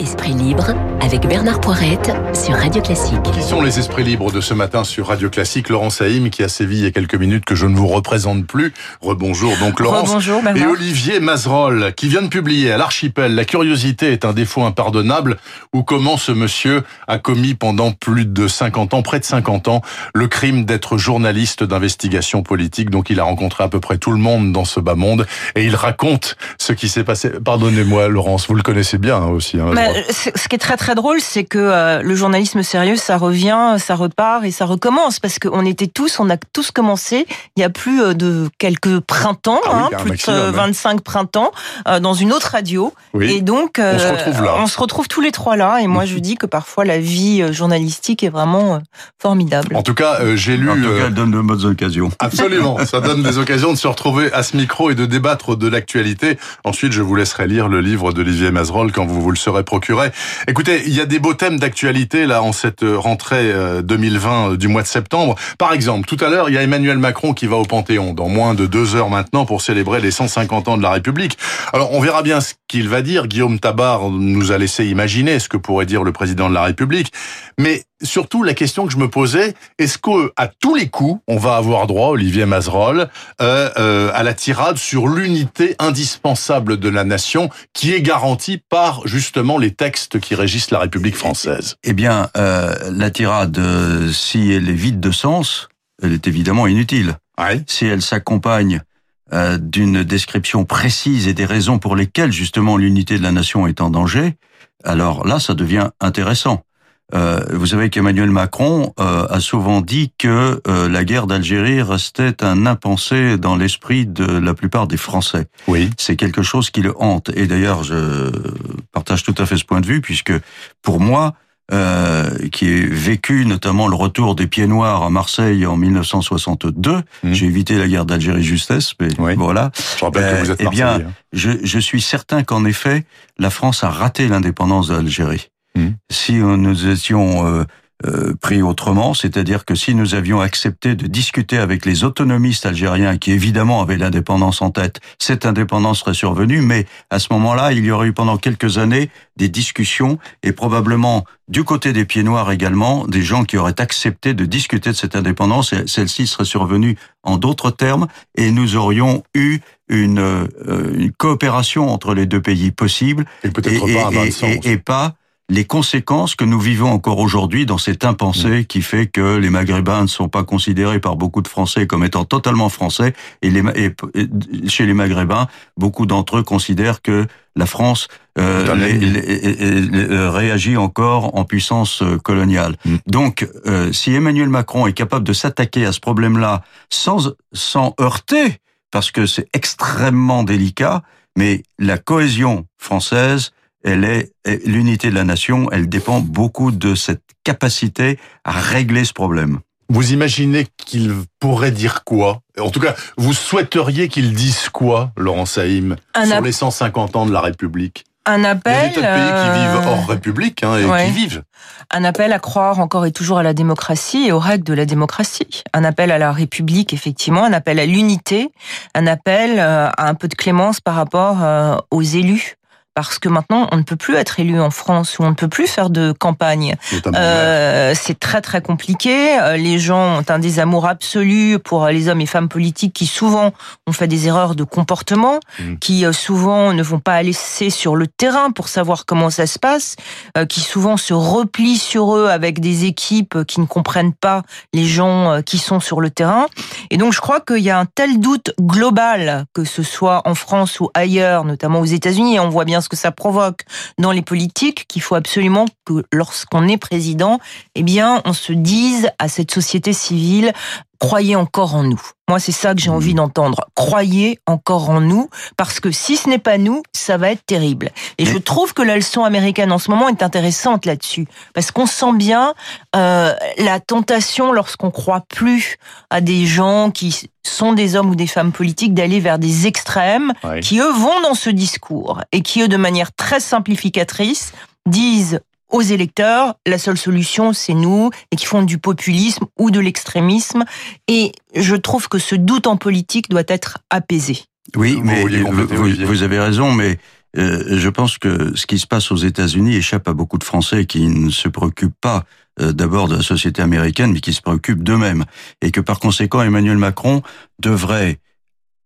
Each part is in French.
Esprit libre avec Bernard Poirette sur Radio Classique. Qui sont les esprits libres de ce matin sur Radio Classique? Laurent Saïm qui a sévi il y a quelques minutes que je ne vous représente plus. Rebonjour donc Laurence. Rebonjour, et Olivier Mazerolle qui vient de publier à l'archipel La curiosité est un défaut impardonnable ou comment ce monsieur a commis pendant plus de 50 ans, près de 50 ans, le crime d'être journaliste d'investigation politique? Donc il a rencontré à peu près tout le monde dans ce bas monde et il raconte ce qui s'est passé. Pardonnez-moi Laurence, vous le connaissez bien hein, aussi. Hein, ce qui est très très drôle, c'est que euh, le journalisme sérieux, ça revient, ça repart et ça recommence parce qu'on était tous, on a tous commencé il y a plus euh, de quelques printemps, ah hein, plus de 25 printemps, euh, dans une autre radio. Et donc, on se retrouve là. On se retrouve tous les trois là. Et moi, je dis que parfois la vie journalistique est vraiment formidable. En tout cas, j'ai lu. En tout cas, elle donne de bonnes occasions. Absolument, ça donne des occasions de se retrouver à ce micro et de débattre de l'actualité. Ensuite, je vous laisserai lire le livre d'Olivier Mazerolle quand vous vous le serez procuré Écoutez, il y a des beaux thèmes d'actualité là en cette rentrée 2020 euh, du mois de septembre. Par exemple, tout à l'heure, il y a Emmanuel Macron qui va au Panthéon dans moins de deux heures maintenant pour célébrer les 150 ans de la République. Alors, on verra bien ce qu'il va dire. Guillaume Tabar nous a laissé imaginer ce que pourrait dire le président de la République. Mais surtout, la question que je me posais, est-ce qu'à tous les coups, on va avoir droit, Olivier Mazerolle, euh, euh, à la tirade sur l'unité indispensable de la nation qui est garantie par justement les textes qui régissent la République française? Eh bien, euh, la tirade, si elle est vide de sens, elle est évidemment inutile. Si elle s'accompagne euh, d'une description précise et des raisons pour lesquelles justement l'unité de la nation est en danger, alors là, ça devient intéressant. Euh, vous savez qu'Emmanuel Macron euh, a souvent dit que euh, la guerre d'Algérie restait un impensé dans l'esprit de la plupart des Français. Oui. C'est quelque chose qui le hante. Et d'ailleurs, je partage tout à fait ce point de vue, puisque pour moi, qui ai vécu notamment le retour des pieds noirs à Marseille en 1962. Mmh. J'ai évité la guerre d'Algérie justesse, mais voilà. Je rappelle que vous êtes eh bien, je, je suis certain qu'en effet, la France a raté l'indépendance d'Algérie. Hmm. Si nous étions euh, euh, pris autrement, c'est-à-dire que si nous avions accepté de discuter avec les autonomistes algériens, qui évidemment avaient l'indépendance en tête, cette indépendance serait survenue, mais à ce moment-là, il y aurait eu pendant quelques années des discussions, et probablement du côté des pieds noirs également, des gens qui auraient accepté de discuter de cette indépendance, et celle-ci serait survenue en d'autres termes, et nous aurions eu une, euh, une coopération entre les deux pays possible, et, peut-être et pas les conséquences que nous vivons encore aujourd'hui dans cette impensée mm. qui fait que les Maghrébins ne sont pas considérés par beaucoup de Français comme étant totalement français et, les, chez les Maghrébins, beaucoup d'entre eux considèrent que la France euh, euh, réagit encore en puissance euh, coloniale. Mm. Donc, si Emmanuel Macron est capable de s'attaquer à ce problème-là sans, sans heurter, parce que c'est extrêmement délicat, mais la cohésion française, elle est l'unité de la nation, elle dépend beaucoup de cette capacité à régler ce problème. Vous imaginez qu'il pourrait dire quoi? En tout cas, vous souhaiteriez qu'il dise quoi, Laurent Saïm, sur les 150 ans de la République? Un appel. Il y a des pays qui vivent hors République hein, et qui vivent. Un appel à croire encore et toujours à la démocratie et aux règles de la démocratie. Un appel à la République, effectivement. Un appel à l'unité. Un appel euh, à un peu de clémence par rapport euh, aux élus parce que maintenant on ne peut plus être élu en France ou on ne peut plus faire de campagne. Euh, c'est très très compliqué. Euh, les gens ont un désamour absolu pour les hommes et femmes politiques qui souvent ont fait des erreurs de comportement, mmh. qui euh, souvent ne vont pas laisser sur le terrain pour savoir comment ça se passe, euh, qui souvent se replient sur eux avec des équipes qui ne comprennent pas les gens qui sont sur le terrain. Et donc je crois qu'il y a un tel doute global, que ce soit en France ou ailleurs, notamment aux États-Unis, on voit bien ce que ça provoque dans les politiques qu'il faut absolument que lorsqu'on est président, eh bien, on se dise à cette société civile croyez encore en nous. Moi, c'est ça que j'ai envie d'entendre. Croyez encore en nous, parce que si ce n'est pas nous, ça va être terrible. Et je trouve que la leçon américaine en ce moment est intéressante là-dessus, parce qu'on sent bien euh, la tentation lorsqu'on croit plus à des gens qui sont des hommes ou des femmes politiques d'aller vers des extrêmes, qui eux vont dans ce discours et qui eux, de manière très simplificatrice, disent aux électeurs, la seule solution, c'est nous, et qui font du populisme ou de l'extrémisme. Et je trouve que ce doute en politique doit être apaisé. Oui, mais vous, avez raison, mais euh, je pense que ce qui se passe aux États-Unis échappe à beaucoup de Français qui ne se préoccupent pas euh, d'abord de la société américaine, mais qui se préoccupent d'eux-mêmes. Et que par conséquent, Emmanuel Macron devrait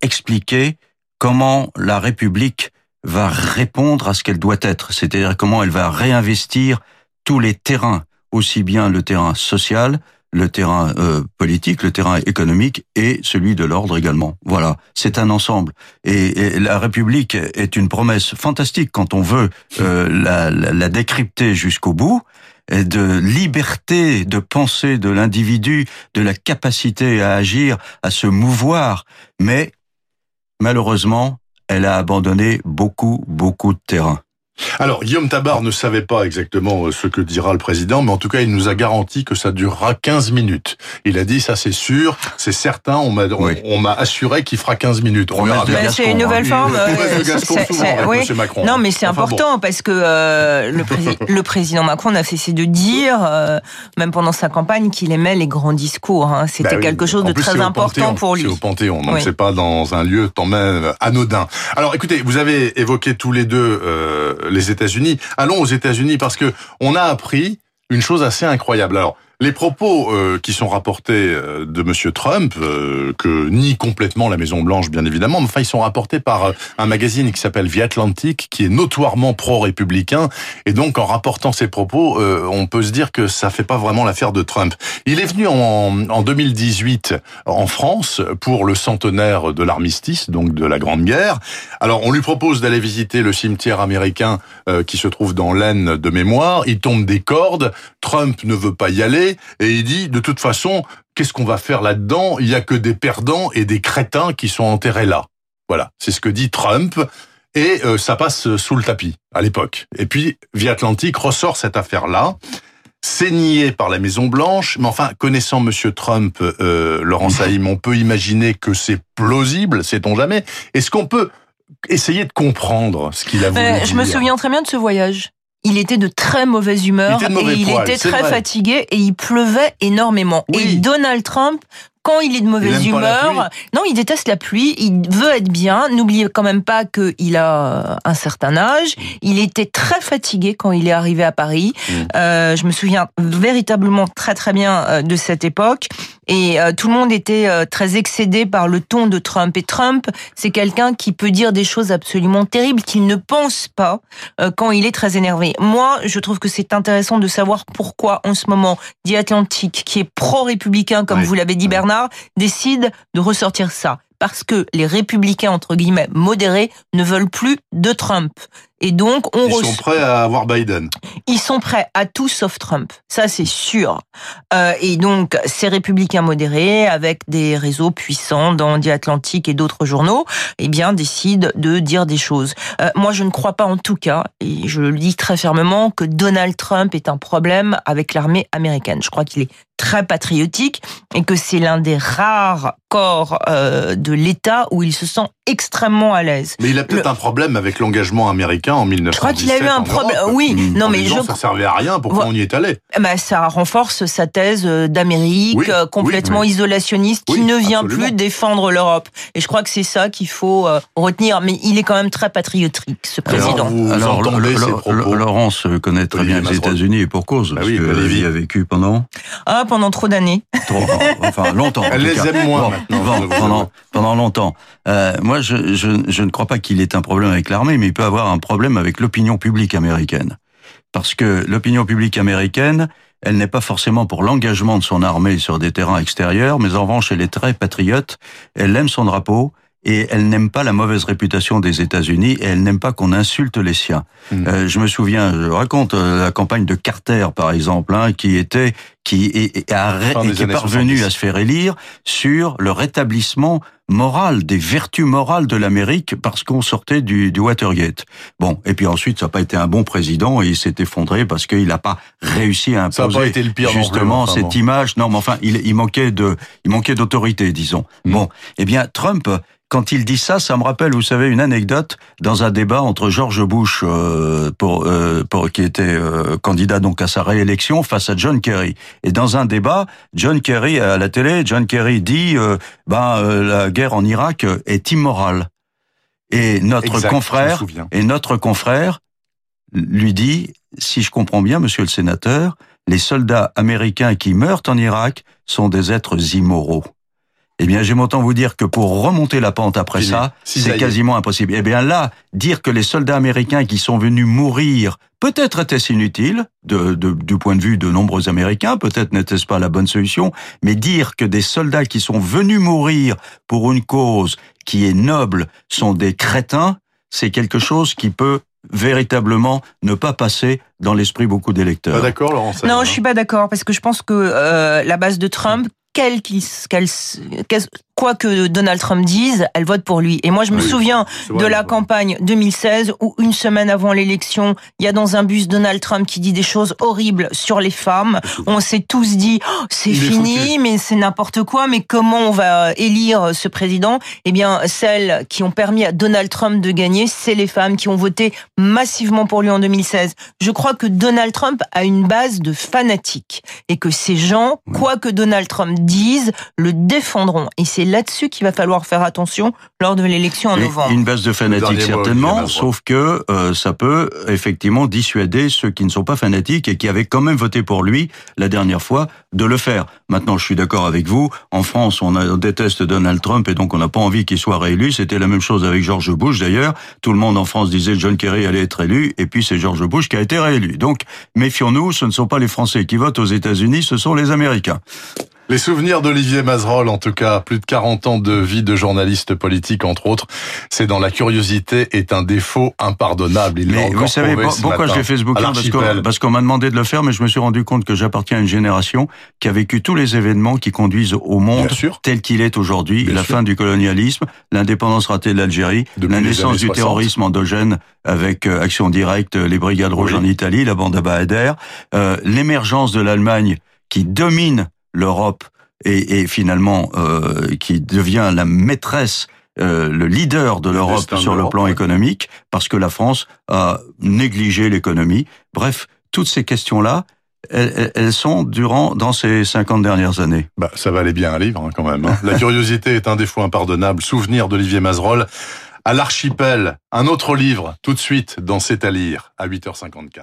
expliquer comment la République va répondre à ce qu'elle doit être, c'est-à-dire comment elle va réinvestir tous les terrains, aussi bien le terrain social, le terrain euh, politique, le terrain économique et celui de l'ordre également. Voilà, c'est un ensemble. Et, la République est une promesse fantastique quand on veut euh, la, la, la, décrypter jusqu'au bout de liberté de pensée de l'individu, de la capacité à agir, à se mouvoir, mais malheureusement, elle a abandonné beaucoup, beaucoup de terrain. Alors, Guillaume Tabar ne savait pas exactement euh, ce que dira le président, mais en tout cas, il nous a garanti que ça durera 15 minutes. Il a dit, ça c'est sûr, c'est certain, on m'a on, m'a assuré qu'il fera 15 minutes. On verra bien. C'est une nouvelle hein. forme. Euh, Macron. Non, mais c'est important parce que euh, le, le, président Macron n'a cessé de dire, même pendant sa campagne, qu'il aimait les grands discours. Hein. C'était bah quelque chose de très important pour lui. C'est au Panthéon, donc c'est pas dans un lieu tant même anodin. Alors, écoutez, vous avez évoqué tous les deux les États-Unis. Allons aux États-Unis parce que on a appris une chose assez incroyable. Alors, les propos euh, qui sont rapportés euh, de Monsieur Trump, euh, que nie complètement la Maison Blanche, bien évidemment, mais enfin ils sont rapportés par un magazine qui s'appelle The Atlantic, qui est notoirement pro-républicain, et donc en rapportant ces propos, on peut se dire que ça fait pas vraiment l'affaire de Trump. Il est venu en, en 2018 en France pour le centenaire de l'armistice, donc de la Grande Guerre. Alors on lui propose d'aller visiter le cimetière américain qui se trouve dans l'Aisne de mémoire. Il tombe des cordes. Trump ne veut pas y aller et il dit de toute façon, qu'est-ce qu'on va faire là-dedans? Il y a que des perdants et des crétins qui sont enterrés là. Voilà, c'est ce que dit Trump. Et euh, ça passe sous le tapis à l'époque. Et puis, Via Atlantique ressort cette affaire-là. C'est nié par la Maison Blanche, mais enfin, connaissant Monsieur Trump, euh, Laurent Saïm, on peut imaginer que c'est plausible, sait-on jamais. Est-ce qu'on peut essayer de comprendre ce qu'il a voulu euh, Je me souviens très bien de ce voyage il était de très mauvaise humeur et il était très fatigué et il pleuvait énormément. Et Donald Trump quand il est de mauvaise humeur, non, il déteste la pluie, il veut être bien. N'oubliez quand même pas qu'il a un certain âge. Il était très fatigué quand il est arrivé à Paris. Mm. Euh, je me souviens véritablement très très bien euh, de cette époque. Et euh, tout le monde était euh, très excédé par le ton de Trump. Et Trump, c'est quelqu'un qui peut dire des choses absolument terribles qu'il ne pense pas quand il est très énervé. Moi, je trouve que c'est intéressant de savoir pourquoi en ce moment, The Atlantic, qui est pro-républicain, comme vous l'avez dit Bernard, décide de ressortir ça parce que les républicains entre guillemets modérés ne veulent plus de Trump. Et donc, on ils sont prêts à avoir Biden. Ils sont prêts à tout sauf Trump, ça c'est sûr. Euh, et donc, ces républicains modérés, avec des réseaux puissants dans The Atlantic et d'autres journaux, eh bien, décident de dire des choses. Euh, moi, je ne crois pas en tout cas, et je le dis très fermement, que Donald Trump est un problème avec l'armée américaine. Je crois qu'il est très patriotique et que c'est l'un des rares corps euh, de l'État où il se sent extrêmement à l'aise. Mais il a peut-être un problème avec l'engagement américain en 1917. Je crois qu'il a eu un problème. Oui, non, mais je... ça servait à rien. Pourquoi on y est allé? Bah, ça renforce sa thèse euh, d'Amérique euh, complètement isolationniste qui ne vient plus défendre l'Europe. Et je crois que c'est ça qu'il faut euh, retenir. Mais il est quand même très patriotique, ce président. Alors, vous Laurence connaît très bien les États-Unis et pour cause. Bah parce que y a vécu pendant. Ah, pendant trop d'années. Enfin, longtemps. Elle les aime moins maintenant. pendant, pendant longtemps. moi, je ne crois pas qu'il ait un problème avec l'armée, mais il peut avoir un problème avec l'opinion publique américaine. Parce que l'opinion publique américaine, elle n'est pas forcément pour l'engagement de son armée sur des terrains extérieurs, mais en revanche, elle est très patriote, elle aime son drapeau, et elle n'aime pas la mauvaise réputation des États-Unis et elle n'aime pas qu'on insulte les siens. Hmm. Euh, je me souviens, je raconte euh, la campagne de Carter par exemple, hein, qui était qui est, a, qui est parvenu à se faire élire sur le rétablissement moral, des vertus morales de l'Amérique parce qu'on sortait du, du, Watergate. Bon, et puis ensuite, ça n'a pas été un bon président et il s'est effondré parce qu'il n'a pas réussi à imposer ça pas été le pire justement cette image. Non, mais enfin, il, il manquait de, il manquait d'autorité, disons. Hmm. Bon, eh bien, Trump quand il dit ça, ça me rappelle, vous savez, une anecdote dans un débat entre George Bush, euh, pour, euh, pour, qui était euh, candidat donc à sa réélection, face à John Kerry. Et dans un débat, John Kerry à la télé, John Kerry dit, ben la guerre en Irak est immorale. Et notre Exact, confrère, et notre confrère lui dit, si je comprends bien, monsieur le sénateur, les soldats américains qui meurent en Irak sont des êtres immoraux. Eh bien, j'aime autant vous dire que pour remonter la pente après Fini. ça, c'est quasiment impossible. Eh bien là, dire que les soldats américains qui sont venus mourir, peut-être était-ce inutile, de, de- du point de vue de nombreux Américains, peut-être n'était-ce pas la bonne solution, mais dire que des soldats qui sont venus mourir pour une cause qui est noble sont des crétins, c'est quelque chose qui peut véritablement ne pas passer dans l'esprit beaucoup Pas d'électeurs. d'accord, Laurent Non, hein je suis pas d'accord parce que je pense que euh, la base de Trump, quel quel- quoi que Donald Trump dise, elle vote pour lui. Et moi, je me Oui. souviens de la campagne 2016 où une semaine avant l'élection, il y a dans un bus Donald Trump qui dit des choses horribles sur les femmes. On s'est tous dit Oh, c'est fini, mais c'est n'importe quoi. Mais comment on va élire ce président? Eh bien, celles qui ont permis à Donald Trump de gagner, c'est les femmes qui ont voté massivement pour lui en 2016. Je crois que Donald Trump a une base de fanatiques et que ces gens, quoi que Donald Trump dise, le défendront. Et c'est là-dessus qu'il va falloir faire attention lors de l'élection en novembre. Une base de fanatiques certainement, sauf que euh, ça peut effectivement dissuader ceux qui ne sont pas fanatiques et qui avaient quand même voté pour lui la dernière fois de le faire. Maintenant, je suis d'accord avec vous. En France, on, a- on déteste Donald Trump et donc on n'a pas envie qu'il soit réélu. C'était la même chose avec George Bush d'ailleurs. Tout le monde en France disait John Kerry allait être élu et puis c'est George Bush qui a été réélu. Donc méfions-nous, ce ne sont pas les Français qui votent aux États-Unis, ce sont les Américains. Les souvenirs d'Olivier Mazerolle, en tout cas, plus de 40 ans de vie de journaliste politique, entre autres, c'est dans la curiosité est un défaut impardonnable. Il Mais vous savez pour- pourquoi l'ai fait ce bouquin Parce qu'on m'a demandé de le faire, mais je me suis rendu compte que j'appartiens à une génération qui a vécu tous les événements qui conduisent au monde sûr. tel qu'il est aujourd'hui, la sûr. fin du colonialisme, l'indépendance ratée de l'Algérie, la naissance du 60. terrorisme endogène avec euh, Action Directe, les Brigades Rouges Oui. en Italie, la bande à Bahader, euh, l'émergence de l'Allemagne qui domine l'Europe et, et finalement euh, qui devient la maîtresse euh, le leader de l'Europe sur le plan économique, parce que la France a négligé l'économie. Bref, toutes ces questions-là, elles, elles- elles sont durant dans ces 50 dernières années. Bah, ça valait bien un livre, hein, quand même. hein. La curiosité est un défaut impardonnable. Souvenir d'Olivier Mazerolle. À l'archipel, un autre livre, tout de suite, dans C'est à lire, à 8h54.